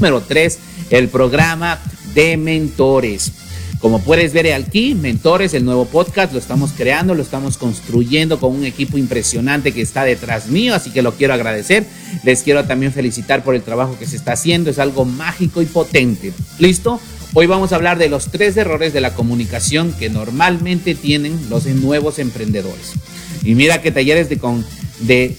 número 3, el programa de mentores. Como puedes ver aquí, Mentores, el nuevo podcast, lo estamos creando, lo estamos construyendo con un equipo impresionante que está detrás mío, así que lo quiero agradecer. Les quiero también felicitar por el trabajo que se está haciendo, es algo mágico y potente. ¿Listo? Hoy vamos a hablar de los tres errores de la comunicación que normalmente tienen los nuevos emprendedores. Y mira que talleres de, con, de...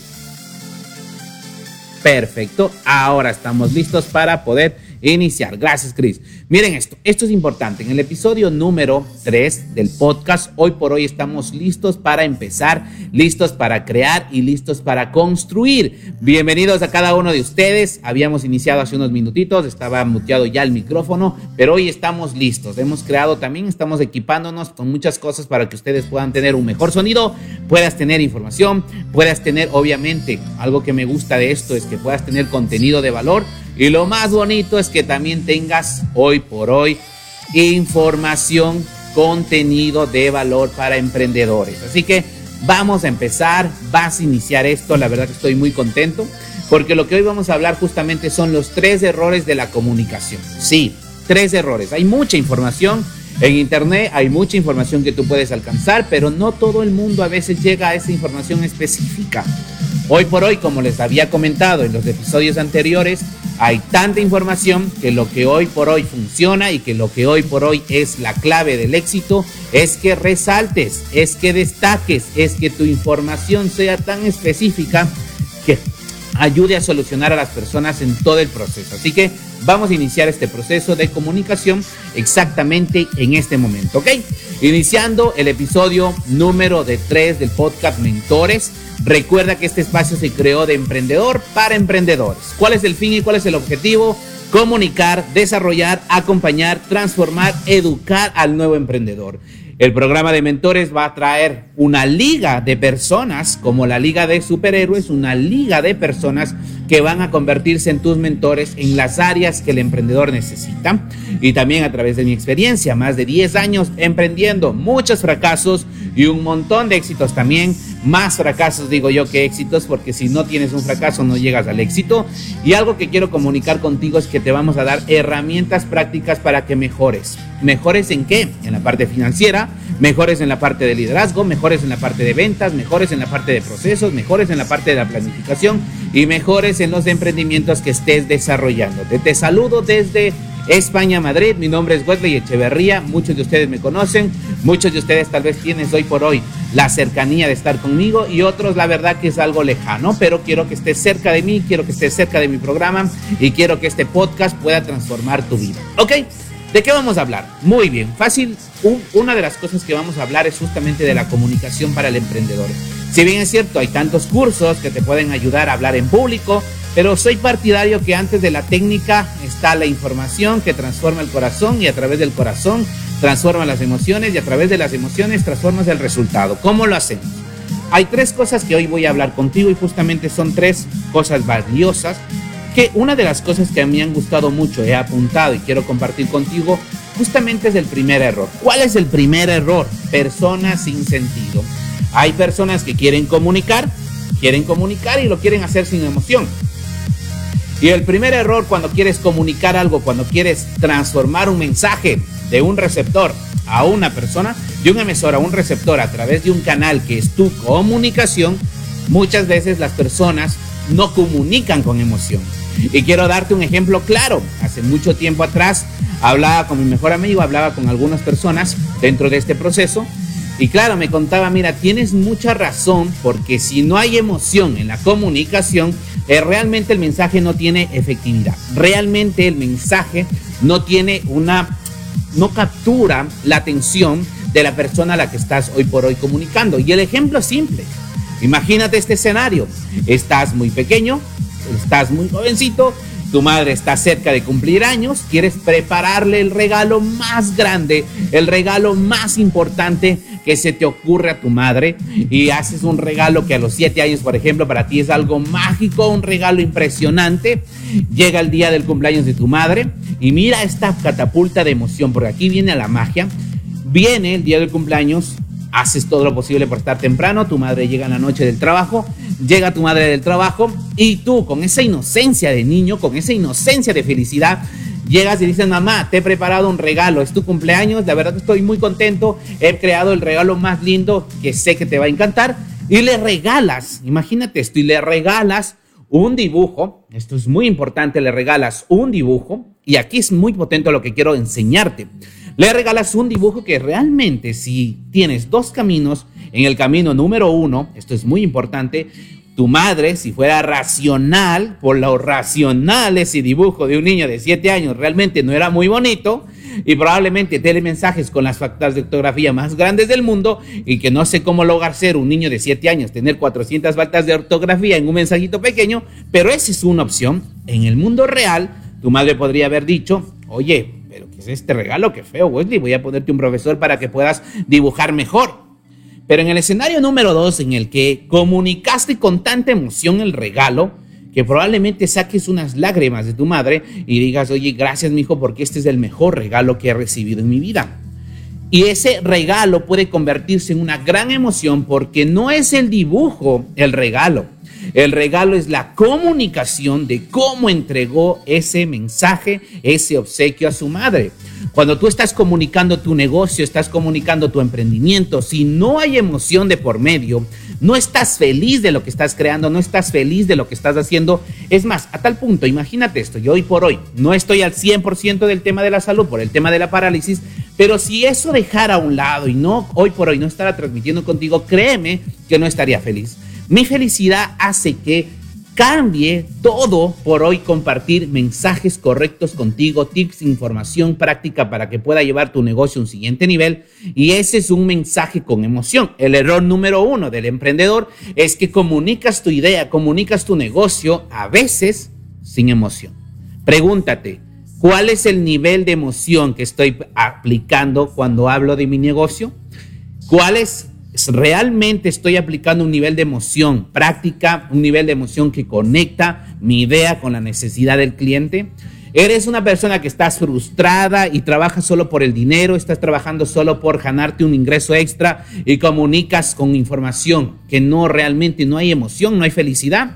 Perfecto, ahora estamos listos para poder iniciar. Gracias, Chris. Miren esto, esto es importante. En el episodio número 3 del podcast, hoy por hoy estamos listos para empezar, listos para crear y listos para construir. Bienvenidos a cada uno de ustedes. Habíamos iniciado hace unos minutitos, estaba muteado ya el micrófono, pero hoy estamos listos. Hemos creado también, estamos equipándonos con muchas cosas para que ustedes puedan tener un mejor sonido, puedas tener información, puedas tener, obviamente, algo que me gusta de esto es que puedas tener contenido de valor y lo más bonito es que también tengas hoy por hoy información, contenido de valor para emprendedores. Así que vamos a empezar, vas a iniciar esto, la verdad que estoy muy contento, porque lo que hoy vamos a hablar justamente son los tres errores de la comunicación. Sí, tres errores. Hay mucha información. En Internet hay mucha información que tú puedes alcanzar, pero no todo el mundo a veces llega a esa información específica. Hoy por hoy, como les había comentado en los episodios anteriores, hay tanta información que lo que hoy por hoy funciona y que lo que hoy por hoy es la clave del éxito es que resaltes, es que destaques, es que tu información sea tan específica que ayude a solucionar a las personas en todo el proceso. Así que vamos a iniciar este proceso de comunicación exactamente en este momento, ¿ok? Iniciando el episodio número de 3 del podcast Mentores. Recuerda que este espacio se creó de emprendedor para emprendedores. ¿Cuál es el fin y cuál es el objetivo? Comunicar, desarrollar, acompañar, transformar, educar al nuevo emprendedor. El programa de mentores va a traer una liga de personas, como la liga de superhéroes, una liga de personas que van a convertirse en tus mentores en las áreas que el emprendedor necesita. Y también a través de mi experiencia, más de 10 años emprendiendo, muchos fracasos y un montón de éxitos también. Más fracasos digo yo que éxitos, porque si no tienes un fracaso no llegas al éxito. Y algo que quiero comunicar contigo es que te vamos a dar herramientas prácticas para que mejores. ¿Mejores en qué? En la parte financiera, mejores en la parte de liderazgo, mejores en la parte de ventas, mejores en la parte de procesos, mejores en la parte de la planificación y mejores en los emprendimientos que estés desarrollando. Te, te saludo desde España, Madrid. Mi nombre es Wesley Echeverría. Muchos de ustedes me conocen. Muchos de ustedes tal vez tienes hoy por hoy la cercanía de estar conmigo y otros la verdad que es algo lejano, pero quiero que estés cerca de mí, quiero que estés cerca de mi programa y quiero que este podcast pueda transformar tu vida. ¿Ok? ¿De qué vamos a hablar? Muy bien, fácil. una de las cosas que vamos a hablar es justamente de la comunicación para el emprendedor. Si bien es cierto, hay tantos cursos que te pueden ayudar a hablar en público, pero soy partidario que antes de la técnica está la información que transforma el corazón y a través del corazón transforma las emociones y a través de las emociones transformas el resultado. ¿Cómo lo hacemos? Hay tres cosas que hoy voy a hablar contigo y justamente son tres cosas valiosas que una de las cosas que a mí han gustado mucho, he apuntado y quiero compartir contigo, justamente es el primer error. ¿Cuál es el primer error? Personas sin sentido. Hay personas que quieren comunicar, quieren comunicar y lo quieren hacer sin emoción. Y el primer error cuando quieres comunicar algo, cuando quieres transformar un mensaje de un receptor a una persona, de un emisor a un receptor a través de un canal que es tu comunicación, muchas veces las personas no comunican con emoción. Y quiero darte un ejemplo claro. Hace mucho tiempo atrás hablaba con mi mejor amigo, hablaba con algunas personas dentro de este proceso. Y claro, me contaba, mira, tienes mucha razón porque si no hay emoción en la comunicación, eh, realmente el mensaje no tiene efectividad. Realmente el mensaje no tiene una, no captura la atención de la persona a la que estás hoy por hoy comunicando. Y el ejemplo es simple. Imagínate este escenario. Estás muy pequeño, estás muy jovencito, tu madre está cerca de cumplir años, quieres prepararle el regalo más grande, el regalo más importante que se te ocurre a tu madre y haces un regalo que a los siete años, por ejemplo, para ti es algo mágico, un regalo impresionante. Llega el día del cumpleaños de tu madre y mira esta catapulta de emoción, porque aquí viene la magia. Viene el día del cumpleaños, haces todo lo posible por estar temprano, tu madre llega en la noche del trabajo, llega tu madre del trabajo y tú con esa inocencia de niño, con esa inocencia de felicidad, llegas y dices, mamá, te he preparado un regalo, es tu cumpleaños, la verdad estoy muy contento, he creado el regalo más lindo que sé que te va a encantar y le regalas, imagínate esto, y le regalas un dibujo, esto es muy importante, le regalas un dibujo y aquí es muy potente lo que quiero enseñarte. Le regalas un dibujo que realmente si tienes dos caminos, en el camino número uno, esto es muy importante, tu madre, si fuera racional, por lo racional ese dibujo de un niño de 7 años realmente no era muy bonito y probablemente tiene mensajes con las facturas de ortografía más grandes del mundo y que no sé cómo lograr ser un niño de 7 años, tener 400 faltas de ortografía en un mensajito pequeño, pero esa es una opción. En el mundo real, tu madre podría haber dicho, oye, pero ¿qué es este regalo? Qué feo, Wesley, voy a ponerte un profesor para que puedas dibujar mejor. Pero en el escenario número dos, en el que comunicaste con tanta emoción el regalo, que probablemente saques unas lágrimas de tu madre y digas, oye, gracias, mi hijo, porque este es el mejor regalo que he recibido en mi vida. Y ese regalo puede convertirse en una gran emoción porque no es el dibujo el regalo. El regalo es la comunicación de cómo entregó ese mensaje, ese obsequio a su madre. Cuando tú estás comunicando tu negocio, estás comunicando tu emprendimiento, si no hay emoción de por medio, no estás feliz de lo que estás creando, no estás feliz de lo que estás haciendo. Es más, a tal punto, imagínate esto, yo hoy por hoy no estoy al 100% del tema de la salud por el tema de la parálisis, pero si eso dejara a un lado y no hoy por hoy no estará transmitiendo contigo, créeme que no estaría feliz. Mi felicidad hace que cambie todo por hoy compartir mensajes correctos contigo, tips, información práctica para que pueda llevar tu negocio a un siguiente nivel. Y ese es un mensaje con emoción. El error número uno del emprendedor es que comunicas tu idea, comunicas tu negocio a veces sin emoción. Pregúntate, ¿cuál es el nivel de emoción que estoy aplicando cuando hablo de mi negocio? ¿Cuál es realmente estoy aplicando un nivel de emoción práctica, un nivel de emoción que conecta mi idea con la necesidad del cliente. Eres una persona que estás frustrada y trabajas solo por el dinero, estás trabajando solo por ganarte un ingreso extra y comunicas con información que no realmente no hay emoción, no hay felicidad.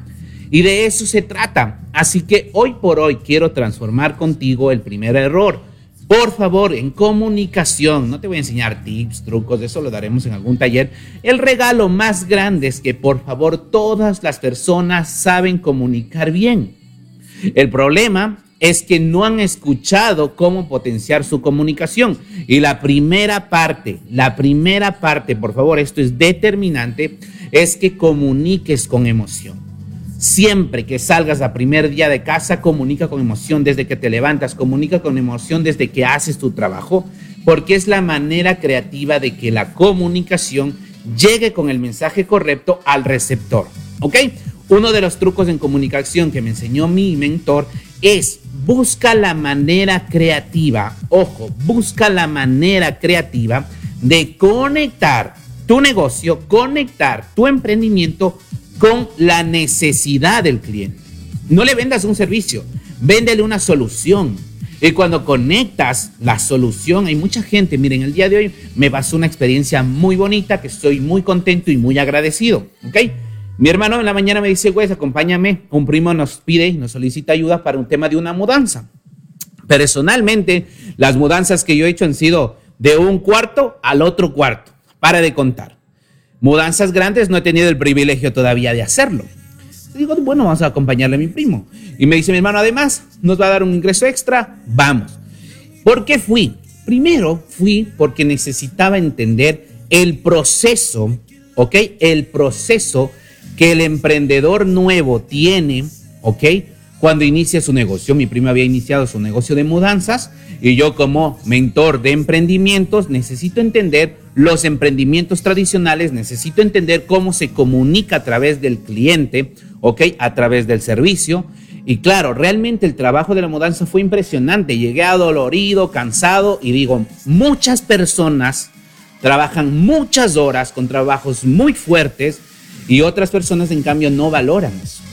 Y de eso se trata. Así que hoy por hoy quiero transformar contigo el primer error por favor, en comunicación, no te voy a enseñar tips, trucos, eso lo daremos en algún taller. El regalo más grande es que por favor todas las personas saben comunicar bien. El problema es que no han escuchado cómo potenciar su comunicación. Y la primera parte, la primera parte, por favor, esto es determinante, es que comuniques con emoción. Siempre que salgas a primer día de casa, comunica con emoción desde que te levantas, comunica con emoción desde que haces tu trabajo, porque es la manera creativa de que la comunicación llegue con el mensaje correcto al receptor. ¿Ok? Uno de los trucos en comunicación que me enseñó mi mentor es busca la manera creativa, ojo, busca la manera creativa de conectar tu negocio, conectar tu emprendimiento con la necesidad del cliente. No le vendas un servicio, véndele una solución. Y cuando conectas la solución, hay mucha gente, miren, el día de hoy me pasó una experiencia muy bonita que estoy muy contento y muy agradecido, ¿ok? Mi hermano en la mañana me dice, güey, acompáñame, un primo nos pide y nos solicita ayuda para un tema de una mudanza. Personalmente, las mudanzas que yo he hecho han sido de un cuarto al otro cuarto, para de contar. Mudanzas grandes no he tenido el privilegio todavía de hacerlo. digo, bueno, vamos a acompañarle a mi primo. Y me dice mi hermano, además, nos va a dar un ingreso extra, vamos. ¿Por qué fui? Primero fui porque necesitaba entender el proceso, ¿ok? El proceso que el emprendedor nuevo tiene, ¿ok? Cuando inicia su negocio. Mi primo había iniciado su negocio de mudanzas y yo como mentor de emprendimientos necesito entender los emprendimientos tradicionales, necesito entender cómo se comunica a través del cliente, ¿ok? A través del servicio. Y claro, realmente el trabajo de la mudanza fue impresionante. Llegué adolorido, cansado y digo, muchas personas trabajan muchas horas con trabajos muy fuertes y otras personas en cambio no valoran eso.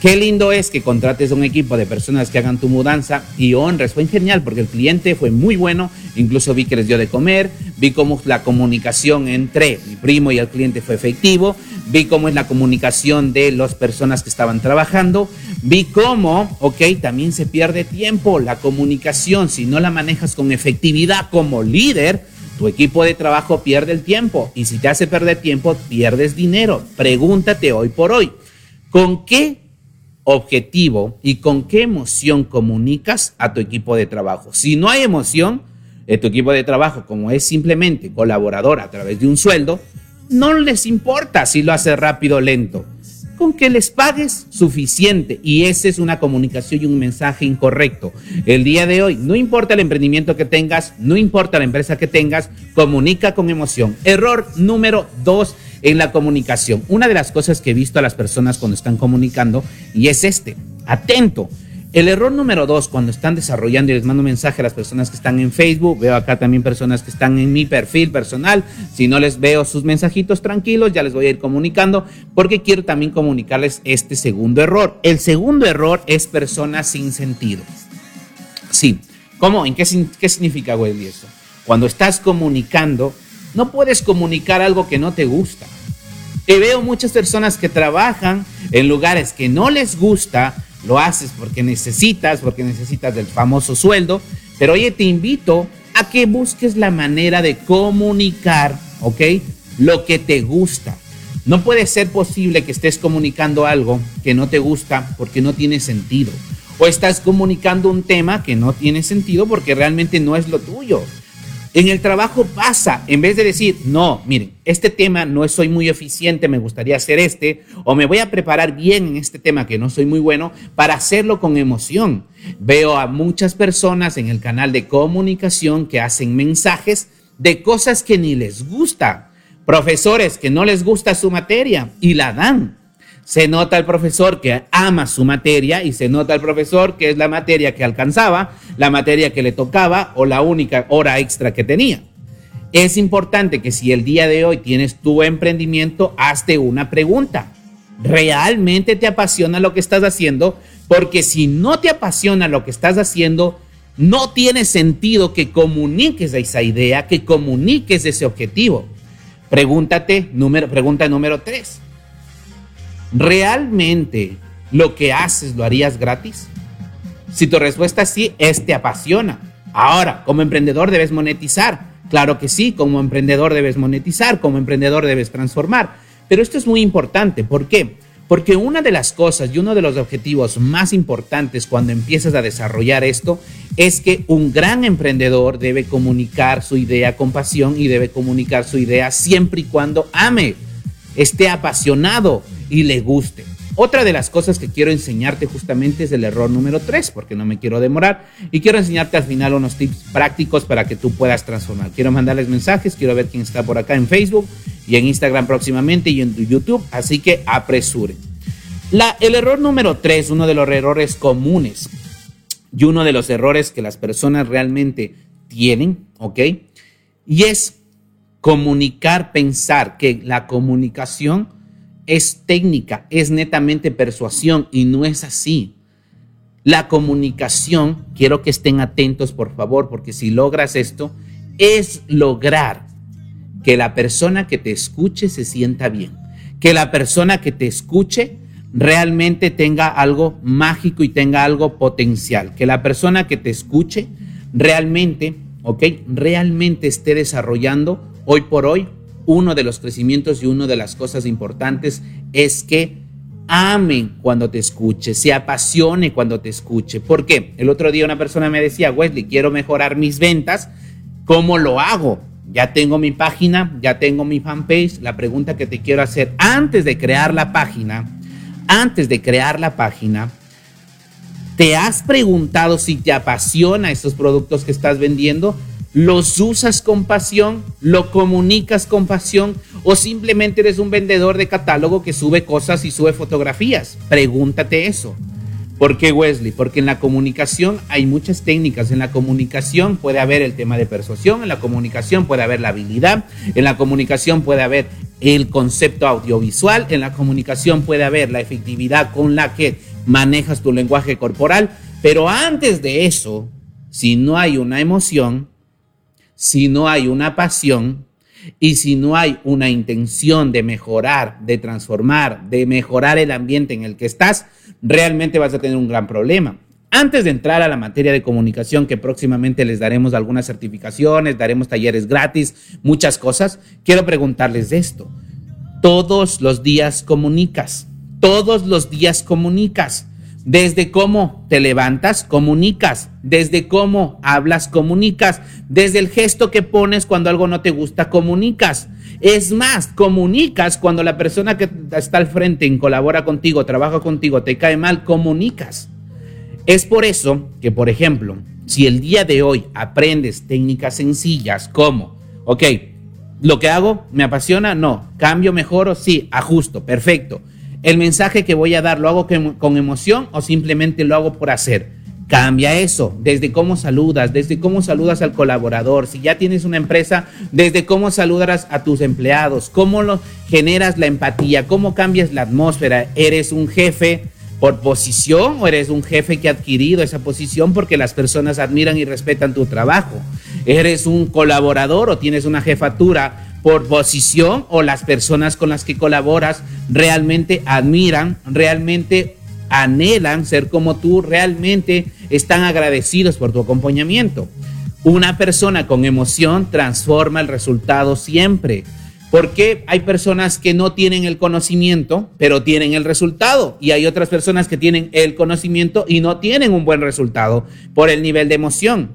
Qué lindo es que contrates un equipo de personas que hagan tu mudanza y honres. Fue genial porque el cliente fue muy bueno. Incluso vi que les dio de comer. Vi cómo la comunicación entre mi primo y el cliente fue efectivo. vi cómo es la comunicación de las personas que estaban trabajando, vi cómo, ok, también se pierde tiempo, la comunicación, si no la manejas con efectividad como líder, tu equipo de trabajo pierde el tiempo y si te hace perder tiempo, pierdes dinero. Pregúntate hoy por hoy, ¿con qué objetivo y con qué emoción comunicas a tu equipo de trabajo? Si no hay emoción, tu equipo de trabajo, como es simplemente colaborador a través de un sueldo, no les importa si lo hace rápido o lento. Con que les pagues suficiente. Y esa es una comunicación y un mensaje incorrecto. El día de hoy, no importa el emprendimiento que tengas, no importa la empresa que tengas, comunica con emoción. Error número dos en la comunicación. Una de las cosas que he visto a las personas cuando están comunicando y es este. Atento. El error número dos, cuando están desarrollando y les mando mensaje a las personas que están en Facebook, veo acá también personas que están en mi perfil personal, si no les veo sus mensajitos tranquilos, ya les voy a ir comunicando, porque quiero también comunicarles este segundo error. El segundo error es personas sin sentido. Sí, ¿cómo? ¿En qué, qué significa, güey, eso? Cuando estás comunicando, no puedes comunicar algo que no te gusta. Y veo muchas personas que trabajan en lugares que no les gusta, lo haces porque necesitas, porque necesitas del famoso sueldo, pero oye, te invito a que busques la manera de comunicar, ¿ok? Lo que te gusta. No puede ser posible que estés comunicando algo que no te gusta porque no tiene sentido. O estás comunicando un tema que no tiene sentido porque realmente no es lo tuyo. En el trabajo pasa, en vez de decir, no, miren, este tema no soy muy eficiente, me gustaría hacer este, o me voy a preparar bien en este tema que no soy muy bueno, para hacerlo con emoción. Veo a muchas personas en el canal de comunicación que hacen mensajes de cosas que ni les gusta, profesores que no les gusta su materia y la dan se nota el profesor que ama su materia y se nota el profesor que es la materia que alcanzaba, la materia que le tocaba o la única hora extra que tenía. Es importante que si el día de hoy tienes tu emprendimiento, hazte una pregunta. ¿Realmente te apasiona lo que estás haciendo? Porque si no te apasiona lo que estás haciendo, no tiene sentido que comuniques esa idea, que comuniques ese objetivo. Pregúntate, número, pregunta número tres. ¿Realmente lo que haces lo harías gratis? Si tu respuesta es sí, es te apasiona. Ahora, como emprendedor debes monetizar. Claro que sí, como emprendedor debes monetizar, como emprendedor debes transformar. Pero esto es muy importante. ¿Por qué? Porque una de las cosas y uno de los objetivos más importantes cuando empiezas a desarrollar esto es que un gran emprendedor debe comunicar su idea con pasión y debe comunicar su idea siempre y cuando ame, esté apasionado y le guste. Otra de las cosas que quiero enseñarte justamente es el error número 3, porque no me quiero demorar, y quiero enseñarte al final unos tips prácticos para que tú puedas transformar. Quiero mandarles mensajes, quiero ver quién está por acá en Facebook y en Instagram próximamente y en YouTube, así que apresure. La, el error número 3, uno de los errores comunes y uno de los errores que las personas realmente tienen, ¿ok? Y es comunicar, pensar que la comunicación es técnica, es netamente persuasión y no es así. La comunicación, quiero que estén atentos por favor, porque si logras esto, es lograr que la persona que te escuche se sienta bien, que la persona que te escuche realmente tenga algo mágico y tenga algo potencial, que la persona que te escuche realmente, ¿ok? Realmente esté desarrollando hoy por hoy uno de los crecimientos y una de las cosas importantes es que amen cuando te escuche, se apasione cuando te escuche. ¿Por qué? El otro día una persona me decía, Wesley, quiero mejorar mis ventas, ¿cómo lo hago? Ya tengo mi página, ya tengo mi fanpage. La pregunta que te quiero hacer antes de crear la página, antes de crear la página, ¿te has preguntado si te apasiona esos productos que estás vendiendo? ¿Los usas con pasión? ¿Lo comunicas con pasión? ¿O simplemente eres un vendedor de catálogo que sube cosas y sube fotografías? Pregúntate eso. ¿Por qué Wesley? Porque en la comunicación hay muchas técnicas. En la comunicación puede haber el tema de persuasión, en la comunicación puede haber la habilidad, en la comunicación puede haber el concepto audiovisual, en la comunicación puede haber la efectividad con la que manejas tu lenguaje corporal. Pero antes de eso, si no hay una emoción, si no hay una pasión, Y si no hay una intención de mejorar, de transformar, de mejorar el ambiente en el que estás, realmente vas a tener un gran problema. Antes de entrar a la materia de comunicación, que próximamente les daremos algunas certificaciones, daremos talleres gratis, muchas cosas, quiero preguntarles esto. Todos los días comunicas, todos los días comunicas. Desde cómo te levantas, comunicas. Desde cómo hablas, comunicas. Desde el gesto que pones cuando algo no te gusta, comunicas. Es más, comunicas cuando la persona que está al frente y colabora contigo, trabaja contigo, te cae mal, comunicas. Es por eso que, por ejemplo, si el día de hoy aprendes técnicas sencillas como, ok, lo que hago me apasiona, no, cambio, mejoro, sí, ajusto, perfecto. El mensaje que voy a dar, ¿lo hago con emoción o simplemente lo hago por hacer? Cambia eso, desde cómo saludas, desde cómo saludas al colaborador, si ya tienes una empresa, desde cómo saludarás a tus empleados, cómo lo, generas la empatía, cómo cambias la atmósfera, eres un jefe por posición o eres un jefe que ha adquirido esa posición porque las personas admiran y respetan tu trabajo. Eres un colaborador o tienes una jefatura por posición o las personas con las que colaboras realmente admiran, realmente anhelan ser como tú, realmente están agradecidos por tu acompañamiento. Una persona con emoción transforma el resultado siempre. Porque hay personas que no tienen el conocimiento, pero tienen el resultado. Y hay otras personas que tienen el conocimiento y no tienen un buen resultado por el nivel de emoción.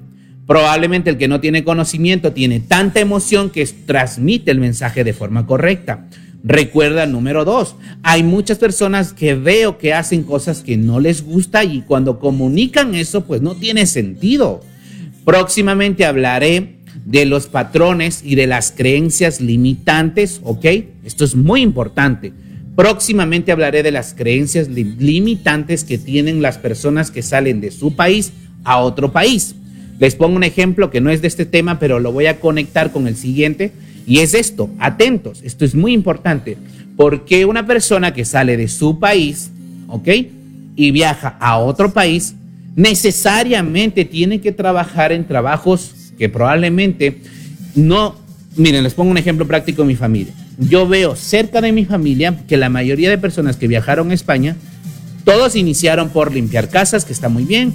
Probablemente el que no tiene conocimiento tiene tanta emoción que transmite el mensaje de forma correcta. Recuerda número dos, hay muchas personas que veo que hacen cosas que no les gusta y cuando comunican eso pues no tiene sentido. Próximamente hablaré de los patrones y de las creencias limitantes, ¿ok? Esto es muy importante. Próximamente hablaré de las creencias limitantes que tienen las personas que salen de su país a otro país. Les pongo un ejemplo que no es de este tema, pero lo voy a conectar con el siguiente. Y es esto, atentos, esto es muy importante, porque una persona que sale de su país, ¿ok? Y viaja a otro país, necesariamente tiene que trabajar en trabajos que probablemente no, miren, les pongo un ejemplo práctico de mi familia. Yo veo cerca de mi familia que la mayoría de personas que viajaron a España, todos iniciaron por limpiar casas, que está muy bien,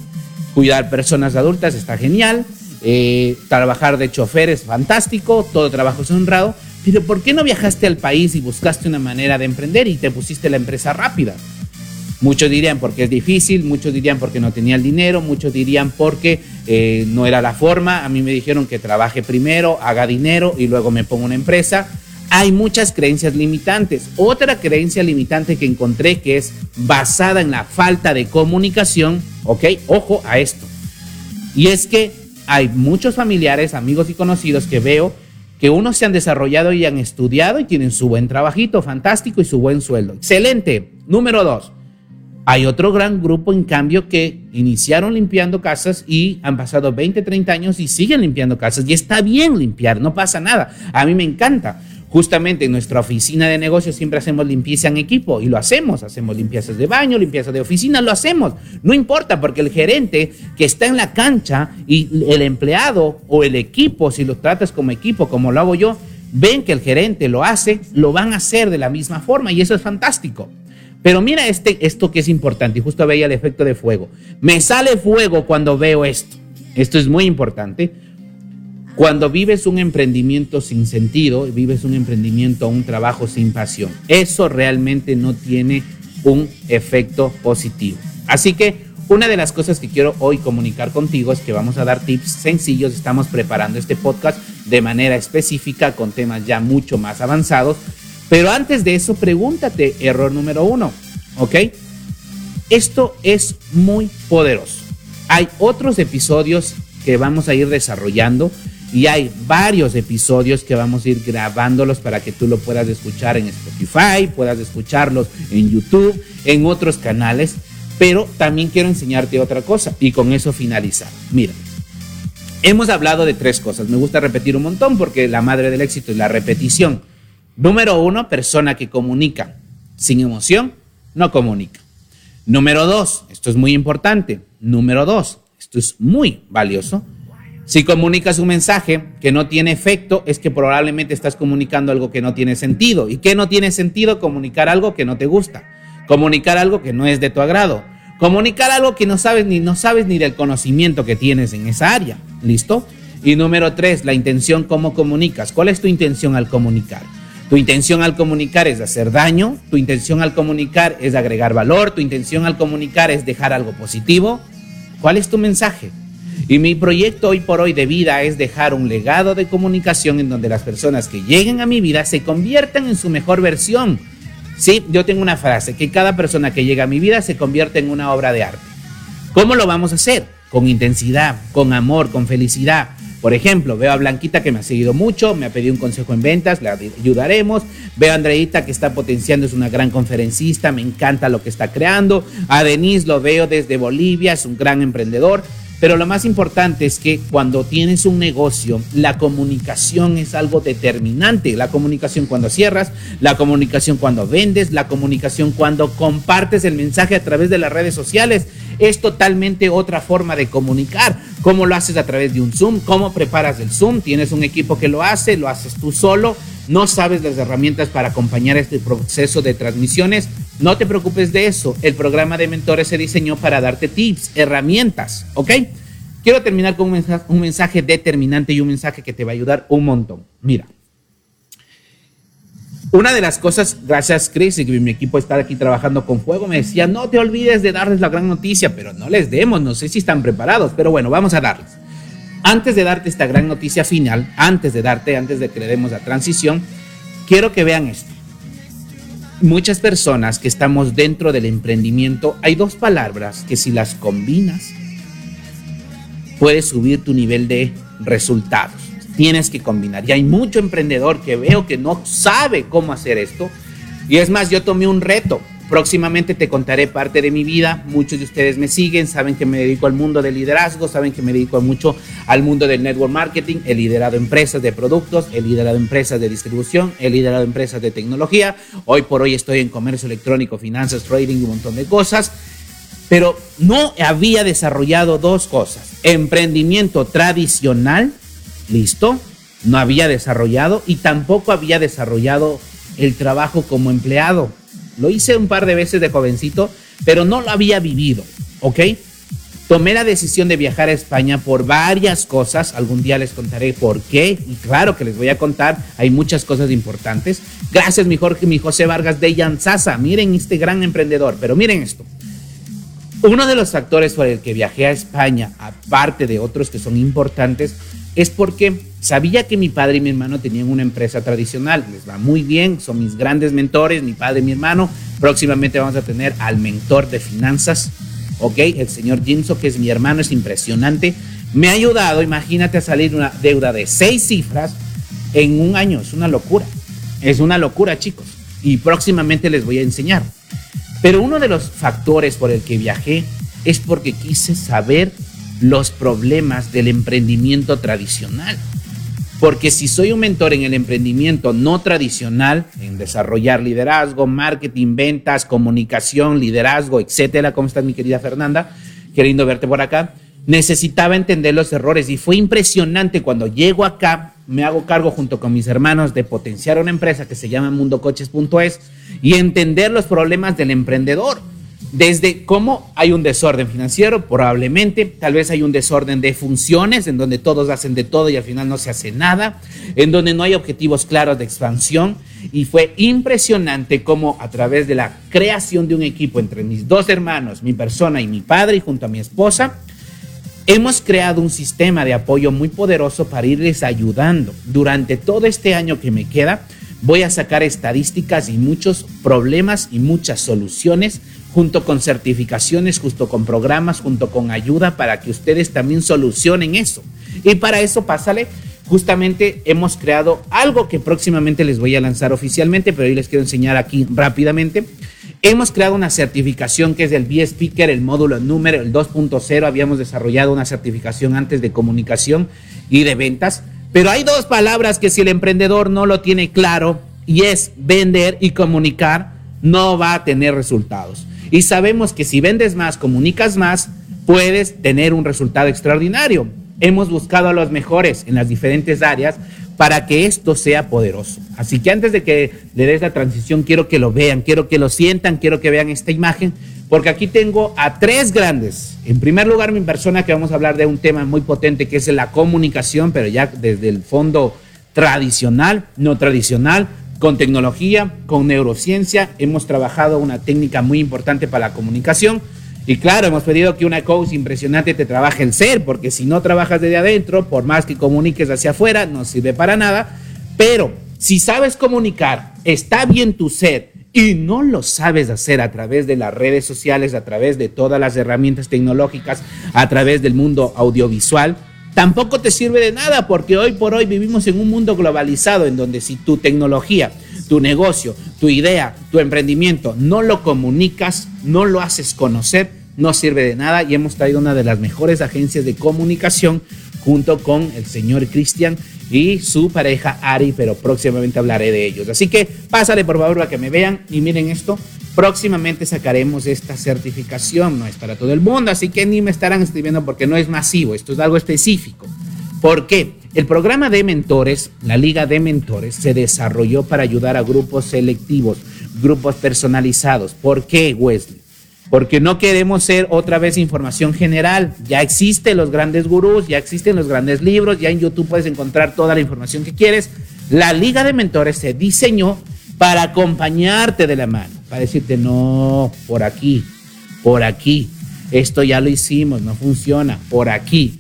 cuidar personas adultas está genial, eh, trabajar de chofer es fantástico, todo trabajo es honrado, pero ¿por qué no viajaste al país y buscaste una manera de emprender y te pusiste la empresa rápida? Muchos dirían porque es difícil, muchos dirían porque no tenía el dinero, muchos dirían porque eh, no era la forma. A mí me dijeron que trabaje primero, haga dinero y luego me pongo una empresa. Hay muchas creencias limitantes. Otra creencia limitante que encontré que es basada en la falta de comunicación, ¿ok? Ojo a esto. Y es que hay muchos familiares, amigos y conocidos que veo que unos se han desarrollado y han estudiado y tienen su buen trabajito, fantástico y su buen sueldo. Excelente. Número dos hay otro gran grupo, en cambio, que iniciaron limpiando casas y han pasado 20, 30 años y siguen limpiando casas. Y está bien limpiar, no pasa nada. A mí me encanta. Justamente en nuestra oficina de negocios siempre hacemos limpieza en equipo y lo hacemos. Hacemos limpiezas de baño, limpieza de oficina, lo hacemos. No importa porque el gerente que está en la cancha y el empleado o el equipo, si lo tratas como equipo, como lo hago yo, ven que el gerente lo hace, lo van a hacer de la misma forma y eso es fantástico. Pero mira este, esto que es importante, y justo veía el efecto de fuego. Me sale fuego cuando veo esto. Esto es muy importante. Cuando vives un emprendimiento sin sentido, vives un emprendimiento, un trabajo sin pasión, eso realmente no tiene un efecto positivo. Así que una de las cosas que quiero hoy comunicar contigo es que vamos a dar tips sencillos. Estamos preparando este podcast de manera específica con temas ya mucho más avanzados pero antes de eso, pregúntate, error número uno, ¿ok? Esto es muy poderoso. Hay otros episodios que vamos a ir desarrollando y hay varios episodios que vamos a ir grabándolos para que tú lo puedas escuchar en Spotify, puedas escucharlos en YouTube, en otros canales. Pero también quiero enseñarte otra cosa y con eso finalizar. Mira, hemos hablado de tres cosas. Me gusta repetir un montón porque la madre del éxito es la repetición. Número uno, persona que comunica sin emoción, no comunica. Número dos, esto es muy importante. Número dos, esto es muy valioso. Si comunicas un mensaje que no tiene efecto, es que probablemente estás comunicando algo que no tiene sentido. ¿Y qué no tiene sentido? Comunicar algo que no te gusta. Comunicar algo que no es de tu agrado. Comunicar algo que no sabes ni no sabes ni del conocimiento que tienes en esa área. ¿Listo? Y número tres, la intención, cómo comunicas. ¿Cuál es tu intención al comunicar? Tu intención al comunicar es hacer daño, tu intención al comunicar es agregar valor, tu intención al comunicar es dejar algo positivo. ¿Cuál es tu mensaje? Y mi proyecto hoy por hoy de vida es dejar un legado de comunicación en donde las personas que lleguen a mi vida se conviertan en su mejor versión. Sí, yo tengo una frase, que cada persona que llega a mi vida se convierte en una obra de arte. ¿Cómo lo vamos a hacer? Con intensidad, con amor, con felicidad. Por ejemplo, veo a Blanquita que me ha seguido mucho, me ha pedido un consejo en ventas, le ayudaremos. Veo a Andreita que está potenciando, es una gran conferencista, me encanta lo que está creando. A Denise lo veo desde Bolivia, es un gran emprendedor. Pero lo más importante es que cuando tienes un negocio, la comunicación es algo determinante. La comunicación cuando cierras, la comunicación cuando vendes, la comunicación cuando compartes el mensaje a través de las redes sociales. Es totalmente otra forma de comunicar. ¿Cómo lo haces a través de un Zoom? ¿Cómo preparas el Zoom? ¿Tienes un equipo que lo hace? ¿Lo haces tú solo? ¿No sabes las herramientas para acompañar este proceso de transmisiones? No te preocupes de eso. El programa de mentores se diseñó para darte tips, herramientas, ¿ok? Quiero terminar con un mensaje, determinante y un mensaje que te va a ayudar un montón. Mira, una de las cosas, gracias Chris y mi equipo está aquí trabajando con fuego, me decía, no te olvides de darles la gran noticia, pero no les demos, no sé si están preparados, pero bueno, vamos a darles. Antes de darte esta gran noticia final, antes de darte, antes de que le demos la transición, quiero que vean esto muchas personas que estamos dentro del emprendimiento, hay dos palabras que si las combinas, puedes subir tu nivel de resultados. Tienes que combinar. Y hay mucho emprendedor que veo que no sabe cómo hacer esto. Y es más, yo tomé un reto. Próximamente te contaré parte de mi vida. Muchos de ustedes me siguen, saben que me dedico al mundo del liderazgo, saben que me dedico mucho al mundo del network marketing. He liderado empresas de productos, he liderado empresas de distribución, he liderado empresas de tecnología. Hoy por hoy estoy en comercio electrónico, finanzas, trading y un montón de cosas. Pero no había desarrollado dos cosas. Emprendimiento tradicional, listo, no había desarrollado y tampoco había desarrollado el trabajo como empleado. Lo hice un par de veces de jovencito, pero no lo había vivido, ¿ok? Tomé la decisión de viajar a España por varias cosas. Algún día les contaré por qué. Y claro que les voy a contar. Hay muchas cosas importantes. Gracias, mi Jorge, mi José Vargas de Yanzasa. Miren este gran emprendedor. Pero miren esto. Uno de los factores por el que viajé a España, aparte de otros que son importantes, es porque sabía que mi padre y mi hermano tenían una empresa tradicional, les va muy bien, son mis grandes mentores, mi padre y mi hermano. Próximamente vamos a tener al mentor de finanzas, ¿ok? El señor Jimso, que es mi hermano, es impresionante. Me ha ayudado, imagínate, a salir una deuda de seis cifras en un año, es una locura. Es una locura, chicos. Y próximamente les voy a enseñar. Pero uno de los factores por el que viajé es porque quise saber los problemas del emprendimiento tradicional. Porque si soy un mentor en el emprendimiento no tradicional, en desarrollar liderazgo, marketing, ventas, comunicación, liderazgo, etcétera, ¿cómo estás mi querida Fernanda? Qué lindo verte por acá. Necesitaba entender los errores y fue impresionante cuando llego acá, me hago cargo junto con mis hermanos de potenciar una empresa que se llama mundocoches.es y entender los problemas del emprendedor desde cómo hay un desorden financiero, probablemente, tal vez hay un desorden de funciones, en donde todos hacen de todo y al final no se hace nada, en donde no hay objetivos claros de expansión. Y fue impresionante cómo a través de la creación de un equipo entre mis dos hermanos, mi persona y mi padre, y junto a mi esposa, hemos creado un sistema de apoyo muy poderoso para irles ayudando durante todo este año que me queda. Voy a sacar estadísticas y muchos problemas y muchas soluciones junto con certificaciones, junto con programas, junto con ayuda para que ustedes también solucionen eso. Y para eso, pásale, justamente hemos creado algo que próximamente les voy a lanzar oficialmente, pero hoy les quiero enseñar aquí rápidamente. Hemos creado una certificación que es el B-Speaker, el módulo número, el 2.0. Habíamos desarrollado una certificación antes de comunicación y de ventas. Pero hay dos palabras que si el emprendedor no lo tiene claro y es vender y comunicar, no va a tener resultados. Y sabemos que si vendes más, comunicas más, puedes tener un resultado extraordinario. hemos buscado a los mejores en las diferentes áreas para que esto sea poderoso. Así que antes de que le des la transición, quiero que lo vean, quiero que lo sientan, quiero que vean esta imagen, porque aquí tengo a tres grandes. En primer lugar, mi persona que vamos a hablar de un tema muy potente que es la comunicación, pero ya desde el fondo tradicional, no tradicional, con tecnología, con neurociencia. Hemos trabajado una técnica muy importante para la comunicación. Y claro, hemos pedido que una coach impresionante te trabaje el ser, porque si no trabajas desde adentro, por más que comuniques hacia afuera, no sirve para nada. Pero si sabes comunicar, está bien tu ser y no lo sabes hacer a través de las redes sociales, a través de todas las herramientas tecnológicas, a través del mundo audiovisual, tampoco te sirve de nada porque hoy por hoy vivimos en un mundo globalizado en donde si tu tecnología, tu negocio, tu idea, tu emprendimiento no lo comunicas, no lo haces conocer, no sirve de nada y hemos traído una de las mejores agencias de comunicación junto con el señor Cristian y su pareja Ari, pero próximamente hablaré de ellos. Así que pásale por favor a que me vean y miren esto. Próximamente sacaremos esta certificación, no es para todo el mundo, así que ni me estarán escribiendo porque no es masivo, esto es algo específico. ¿Por qué? El programa de mentores, la Liga de Mentores, se desarrolló para ayudar a grupos selectivos, grupos personalizados. ¿Por qué, Wesley? Porque no queremos ser otra vez información general. Ya existen los grandes gurús, ya existen los grandes libros, ya en YouTube puedes encontrar toda la información que quieres. La Liga de Mentores se diseñó para acompañarte de la mano, para decirte, no, por aquí, por aquí, esto ya lo hicimos, no funciona, por aquí.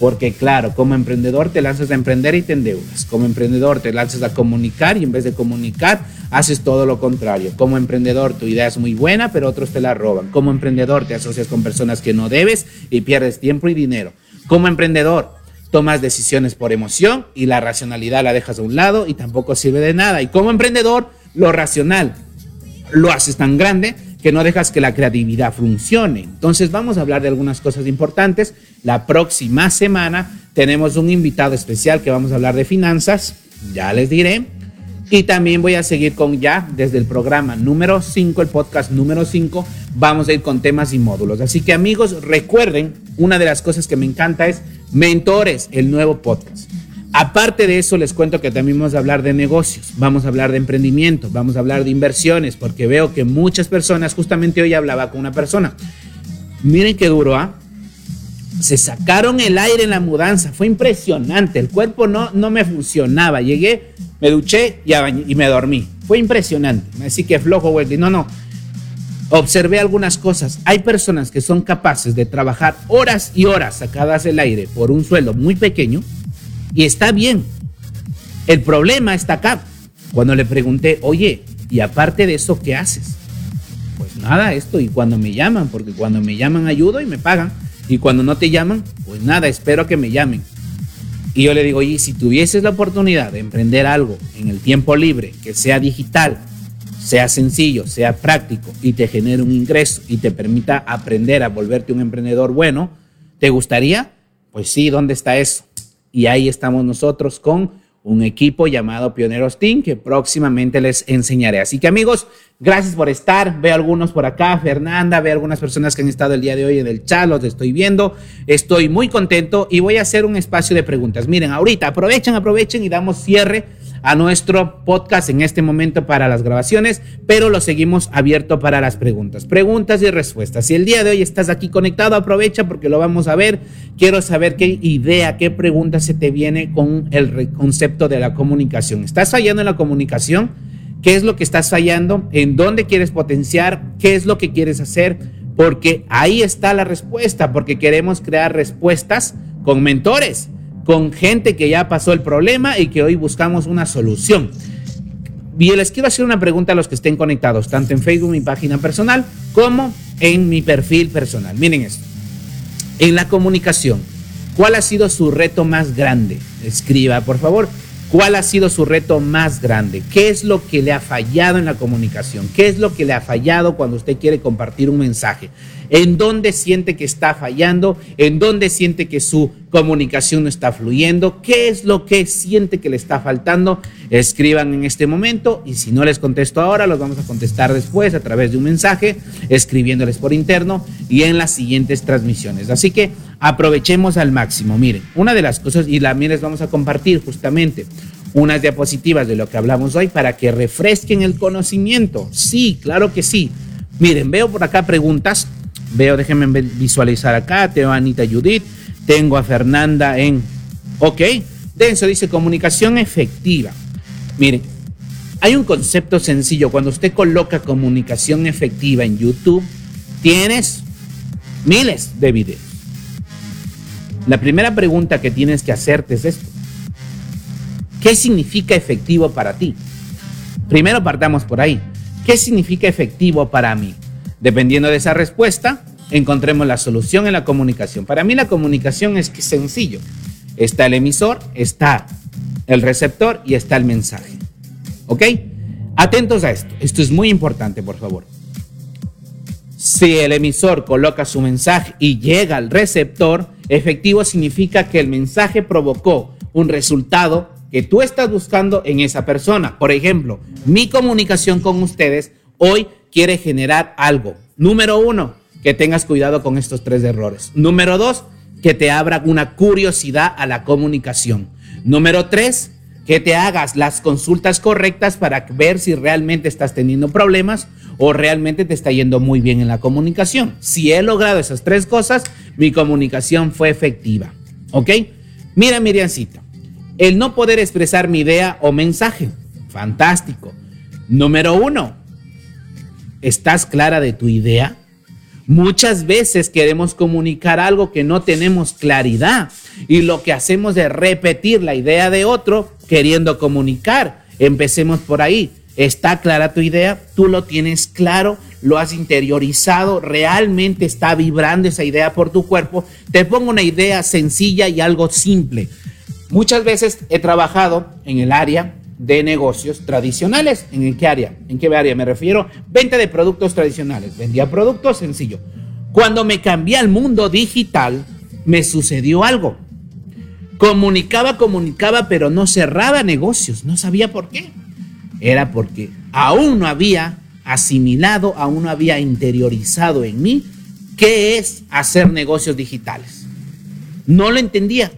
Porque claro, como emprendedor te lanzas a emprender y te endeudas. Como emprendedor te lanzas a comunicar y en vez de comunicar haces todo lo contrario. Como emprendedor tu idea es muy buena, pero otros te la roban. Como emprendedor te asocias con personas que no debes y pierdes tiempo y dinero. Como emprendedor tomas decisiones por emoción y la racionalidad la dejas a un lado y tampoco sirve de nada. Y como emprendedor, lo racional lo haces tan grande que no dejas que la creatividad funcione. Entonces vamos a hablar de algunas cosas importantes. La próxima semana tenemos un invitado especial que vamos a hablar de finanzas, ya les diré. Y también voy a seguir con ya desde el programa número 5, el podcast número 5, vamos a ir con temas y módulos. Así que amigos, recuerden, una de las cosas que me encanta es Mentores, el nuevo podcast. Aparte de eso, les cuento que también vamos a hablar de negocios, vamos a hablar de emprendimiento, vamos a hablar de inversiones, porque veo que muchas personas, justamente hoy hablaba con una persona, miren qué duro, ¿ah? Se sacaron el aire en la mudanza, fue impresionante, el cuerpo no, no me funcionaba, llegué, me duché y, me dormí, fue impresionante, así que flojo, güey, no, no, observé algunas cosas. Hay personas que son capaces de trabajar horas y horas sacadas el aire por un sueldo muy pequeño y está bien. El problema está acá. Cuando le pregunté, oye, y aparte de eso, ¿qué haces? Pues nada, esto, y cuando me llaman, porque cuando me llaman ayudo y me pagan, y cuando no te llaman, pues nada, espero que me llamen. Y yo le digo, oye, si tuvieses la oportunidad de emprender algo en el tiempo libre, que sea digital, sea sencillo, sea práctico y te genere un ingreso y te permita aprender a volverte un emprendedor bueno, ¿te gustaría? Pues sí, ¿dónde está eso? Y ahí estamos nosotros con un equipo llamado Pioneros Team que próximamente les enseñaré. Así que amigos, gracias por estar. Veo algunos por acá, Fernanda, veo algunas personas que han estado el día de hoy en el chat, los estoy viendo. Estoy muy contento y voy a hacer un espacio de preguntas. Miren, ahorita aprovechen, aprovechen y damos cierre a nuestro podcast en este momento para las grabaciones, pero lo seguimos abierto para las preguntas. Preguntas y respuestas. Si el día de hoy estás aquí conectado, aprovecha porque lo vamos a ver. Quiero saber qué idea, qué pregunta se te viene con el concepto de la comunicación. ¿Estás fallando en la comunicación? ¿Qué es lo que estás fallando? ¿En dónde quieres potenciar? ¿Qué es lo que quieres hacer? Porque ahí está la respuesta, porque queremos crear respuestas con mentores con gente que ya pasó el problema y que hoy buscamos una solución. Y les quiero hacer una pregunta a los que estén conectados, tanto en Facebook, mi página personal, como en mi perfil personal. Miren esto. En la comunicación, ¿cuál ha sido su reto más grande? Escriba, por favor. ¿Cuál ha sido su reto más grande? ¿Qué es lo que le ha fallado en la comunicación? ¿Qué es lo que le ha fallado cuando usted quiere compartir un mensaje? ¿En dónde siente que está fallando? ¿En dónde siente que su comunicación no está fluyendo? ¿Qué es lo que siente que le está faltando? Escriban en este momento y si no les contesto ahora, los vamos a contestar después a través de un mensaje, escribiéndoles por interno y en las siguientes transmisiones. Así que Aprovechemos al máximo. Miren, una de las cosas, y también les vamos a compartir justamente unas diapositivas de lo que hablamos hoy para que refresquen el conocimiento. Sí, claro que sí. Miren, veo por acá preguntas. Veo, déjenme visualizar acá. Tengo a Anita Judith. Tengo a Fernanda en. Ok. Denso dice comunicación efectiva. Miren, hay un concepto sencillo. Cuando usted coloca comunicación efectiva en YouTube, tienes miles de videos. La primera pregunta que tienes que hacerte es esto. ¿Qué significa efectivo para ti? Primero partamos por ahí. ¿Qué significa efectivo para mí? Dependiendo de esa respuesta, encontremos la solución en la comunicación. Para mí la comunicación es sencillo. Está el emisor, está el receptor y está el mensaje. ¿Ok? Atentos a esto. Esto es muy importante, por favor. Si el emisor coloca su mensaje y llega al receptor, efectivo significa que el mensaje provocó un resultado que tú estás buscando en esa persona. Por ejemplo, mi comunicación con ustedes hoy quiere generar algo. Número uno, que tengas cuidado con estos tres errores. Número dos, que te abra una curiosidad a la comunicación. Número tres, que te hagas las consultas correctas para ver si realmente estás teniendo problemas o realmente te está yendo muy bien en la comunicación. Si he logrado esas tres cosas, mi comunicación fue efectiva. ¿Ok? Mira, Miriancita, el no poder expresar mi idea o mensaje. Fantástico. Número uno, ¿estás clara de tu idea? Muchas veces queremos comunicar algo que no tenemos claridad y lo que hacemos es repetir la idea de otro queriendo comunicar. Empecemos por ahí. ¿Está clara tu idea? ¿Tú lo tienes claro? ¿Lo has interiorizado? ¿Realmente está vibrando esa idea por tu cuerpo? Te pongo una idea sencilla y algo simple. Muchas veces he trabajado en el área de negocios tradicionales. ¿En qué área? ¿En qué área me refiero? Venta de productos tradicionales. Vendía productos sencillo. Cuando me cambié al mundo digital, me sucedió algo. Comunicaba, comunicaba, pero no cerraba negocios. No sabía por qué. Era porque aún no había asimilado, aún no había interiorizado en mí qué es hacer negocios digitales. No lo entendía.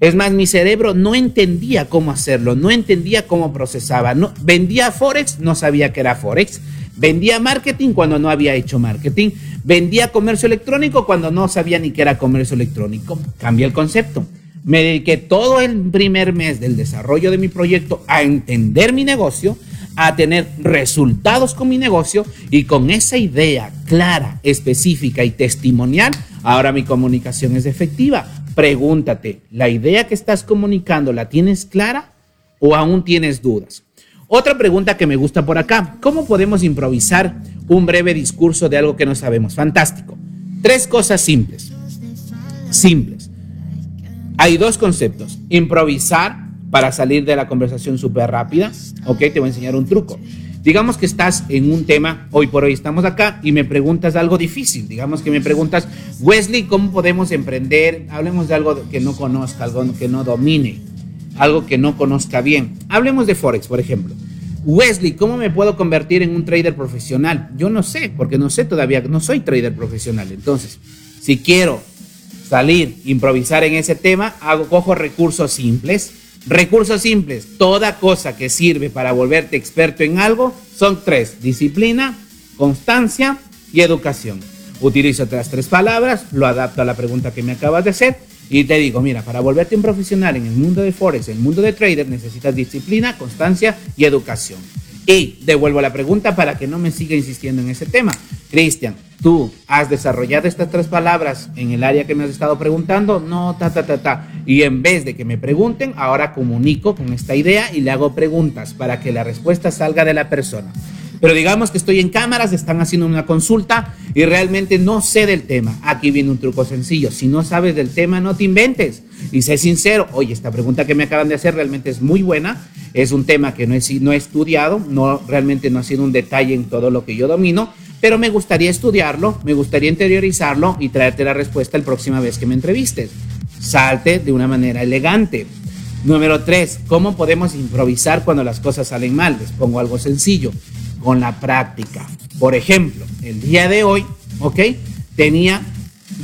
Es más, mi cerebro no entendía cómo hacerlo, no entendía cómo procesaba. Vendía Forex, no sabía que era Forex. Vendía marketing cuando no había hecho marketing. Vendía comercio electrónico cuando no sabía ni qué era comercio electrónico. Cambia el concepto. Me dediqué todo el primer mes del desarrollo de mi proyecto a entender mi negocio, a tener resultados con mi negocio y con esa idea clara, específica y testimonial, ahora mi comunicación es efectiva pregúntate, ¿la idea que estás comunicando la tienes clara o aún tienes dudas? Otra pregunta que me gusta por acá, ¿cómo podemos improvisar un breve discurso de algo que no sabemos? Fantástico. Tres cosas simples. Simples. Hay dos conceptos. Improvisar para salir de la conversación súper rápida. Ok, te voy a enseñar un truco. Digamos que estás en un tema, hoy por hoy estamos acá y me preguntas algo difícil. Digamos que me preguntas, Wesley, ¿cómo podemos emprender? Hablemos de algo que no conozca, algo que no domine, algo que no conozca bien. Hablemos de Forex, por ejemplo. Wesley, ¿cómo me puedo convertir en un trader profesional? Yo no sé, porque no sé todavía, no soy trader profesional. Entonces, si quiero salir, improvisar en ese tema, hago, cojo recursos simples Recursos simples, toda cosa que sirve para volverte experto en algo son tres, disciplina, constancia y educación. Utilizo otras tres palabras, lo adapto a la pregunta que me acabas de hacer y te digo, mira, para volverte un profesional en el mundo de Forex, en el mundo de trader, necesitas disciplina, constancia y educación. Y devuelvo la pregunta para que no me siga insistiendo en ese tema. Cristian, tú has desarrollado estas tres palabras en el área que me has estado preguntando, no, ta, ta, ta, ta. Y en vez de que me pregunten, ahora comunico con esta idea y le hago preguntas para que la respuesta salga de la persona. Pero digamos que estoy en cámaras, están haciendo una consulta y realmente no sé del tema. Aquí viene un truco sencillo. Si no sabes del tema, no te inventes. Y sé sincero, oye, esta pregunta que me acaban de hacer realmente es muy buena. Es un tema que no he, no he estudiado, no, realmente no ha sido un detalle en todo lo que yo domino pero me gustaría estudiarlo, me gustaría interiorizarlo y traerte la respuesta la próxima vez que me entrevistes. Salte de una manera elegante. Número tres, ¿cómo podemos improvisar cuando las cosas salen mal? Les pongo algo sencillo, con la práctica. Por ejemplo, el día de hoy, ¿ok? Tenía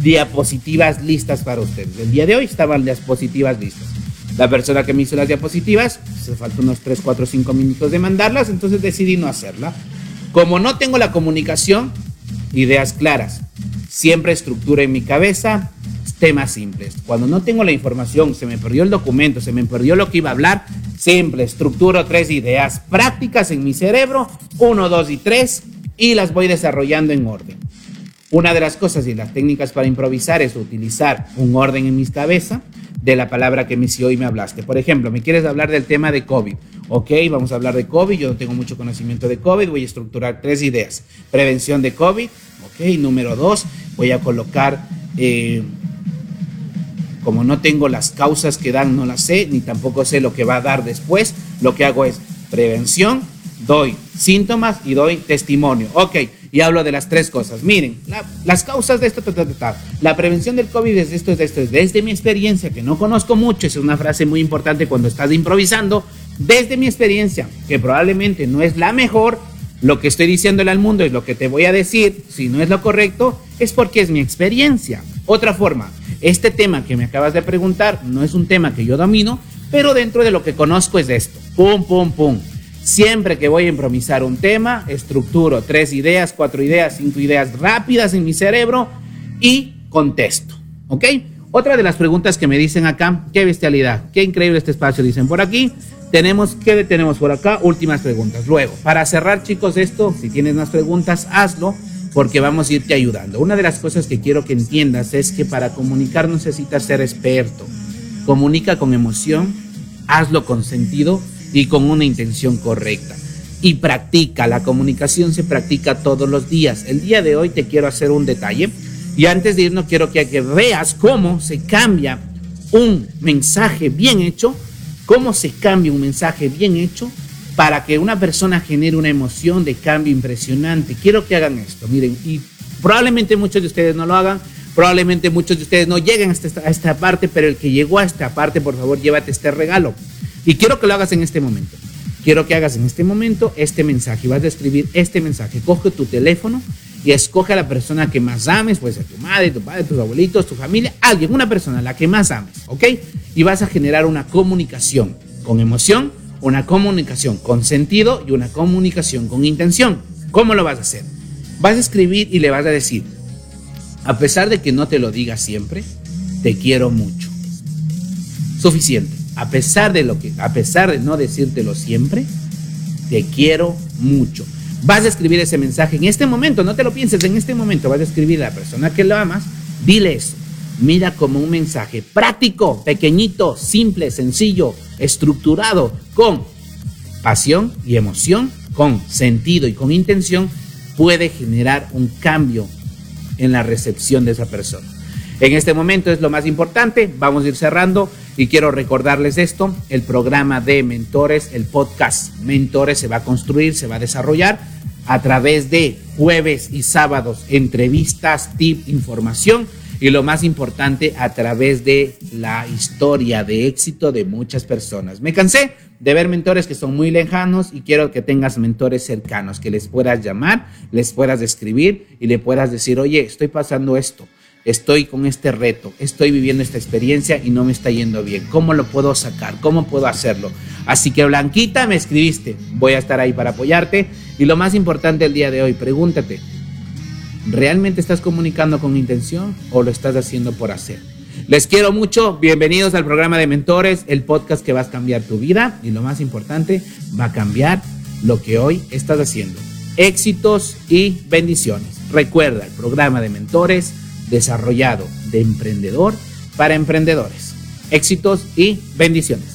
diapositivas listas para ustedes. El día de hoy estaban las diapositivas listas. La persona que me hizo las diapositivas, se faltó unos 3, 4, 5 minutos de mandarlas, entonces decidí no hacerla. Como no tengo la comunicación, ideas claras, siempre estructura en mi cabeza, temas simples. Cuando no tengo la información, se me perdió el documento, se me perdió lo que iba a hablar, simple, estructuro tres ideas prácticas en mi cerebro, uno, dos y tres, y las voy desarrollando en orden. Una de las cosas y las técnicas para improvisar es utilizar un orden en mi cabeza de la palabra que me si hoy me hablaste. Por ejemplo, me quieres hablar del tema de COVID. Ok, vamos a hablar de COVID. Yo no tengo mucho conocimiento de COVID. Voy a estructurar tres ideas. Prevención de COVID. Ok, número dos, voy a colocar, eh, como no tengo las causas que dan, no las sé, ni tampoco sé lo que va a dar después. Lo que hago es prevención, doy síntomas y doy testimonio. Ok, y hablo de las tres cosas. Miren, las causas de esto, la prevención del COVID es esto, es esto, es desde mi experiencia, que no conozco mucho, es una frase muy importante cuando estás improvisando, desde mi experiencia, que probablemente no es la mejor, lo que estoy diciéndole al mundo es lo que te voy a decir, si no es lo correcto, es porque es mi experiencia. Otra forma, este tema que me acabas de preguntar no es un tema que yo domino, pero dentro de lo que conozco es esto. Pum, pum, pum. Siempre que voy a improvisar un tema, estructuro tres ideas, cuatro ideas, cinco ideas rápidas en mi cerebro y contesto. ¿Ok? Otra de las preguntas que me dicen acá, qué bestialidad, qué increíble este espacio, dicen por aquí. Tenemos, ¿qué tenemos por acá? Últimas preguntas. Luego, para cerrar, chicos, esto, si tienes más preguntas, hazlo, porque vamos a irte ayudando. Una de las cosas que quiero que entiendas es que para comunicar necesitas ser experto. Comunica con emoción, hazlo con sentido y con una intención correcta. Y practica, la comunicación se practica todos los días. El día de hoy te quiero hacer un detalle y antes de irnos quiero que, que veas cómo se cambia un mensaje bien hecho, cómo se cambia un mensaje bien hecho para que una persona genere una emoción de cambio impresionante. Quiero que hagan esto, miren, y probablemente muchos de ustedes no lo hagan, probablemente muchos de ustedes no lleguen hasta esta, a esta parte, pero el que llegó a esta parte, por favor, llévate este regalo. Y quiero que lo hagas en este momento. Quiero que hagas en este momento este mensaje vas a escribir este mensaje. Coge tu teléfono y escoge a la persona que más ames, puede ser tu madre, tu padre, tus abuelitos, tu familia, alguien, una persona, la que más ames, ¿ok? Y vas a generar una comunicación con emoción, una comunicación con sentido y una comunicación con intención. ¿Cómo lo vas a hacer? Vas a escribir y le vas a decir, a pesar de que no te lo diga siempre, te quiero mucho. Suficiente a pesar de lo que, a pesar de no decírtelo siempre, te quiero mucho. Vas a escribir ese mensaje en este momento, no te lo pienses, en este momento vas a escribir a la persona que lo amas, dile eso. Mira como un mensaje práctico, pequeñito, simple, sencillo, estructurado, con pasión y emoción, con sentido y con intención, puede generar un cambio en la recepción de esa persona. En este momento es lo más importante, vamos a ir cerrando y quiero recordarles esto, el programa de mentores, el podcast Mentores se va a construir, se va a desarrollar a través de jueves y sábados, entrevistas, tip, información y lo más importante, a través de la historia de éxito de muchas personas. Me cansé de ver mentores que son muy lejanos y quiero que tengas mentores cercanos, que les puedas llamar, les puedas escribir y le puedas decir, oye, estoy pasando esto estoy con este reto, estoy viviendo esta experiencia y no me está yendo bien. ¿Cómo lo puedo sacar? ¿Cómo puedo hacerlo? Así que Blanquita, me escribiste, voy a estar ahí para apoyarte. Y lo más importante el día de hoy, pregúntate, ¿realmente estás comunicando con intención o lo estás haciendo por hacer? Les quiero mucho, bienvenidos al programa de mentores, el podcast que va a cambiar tu vida y lo más importante, va a cambiar lo que hoy estás haciendo. Éxitos y bendiciones. Recuerda el programa de mentores desarrollado de emprendedor para emprendedores. Éxitos y bendiciones.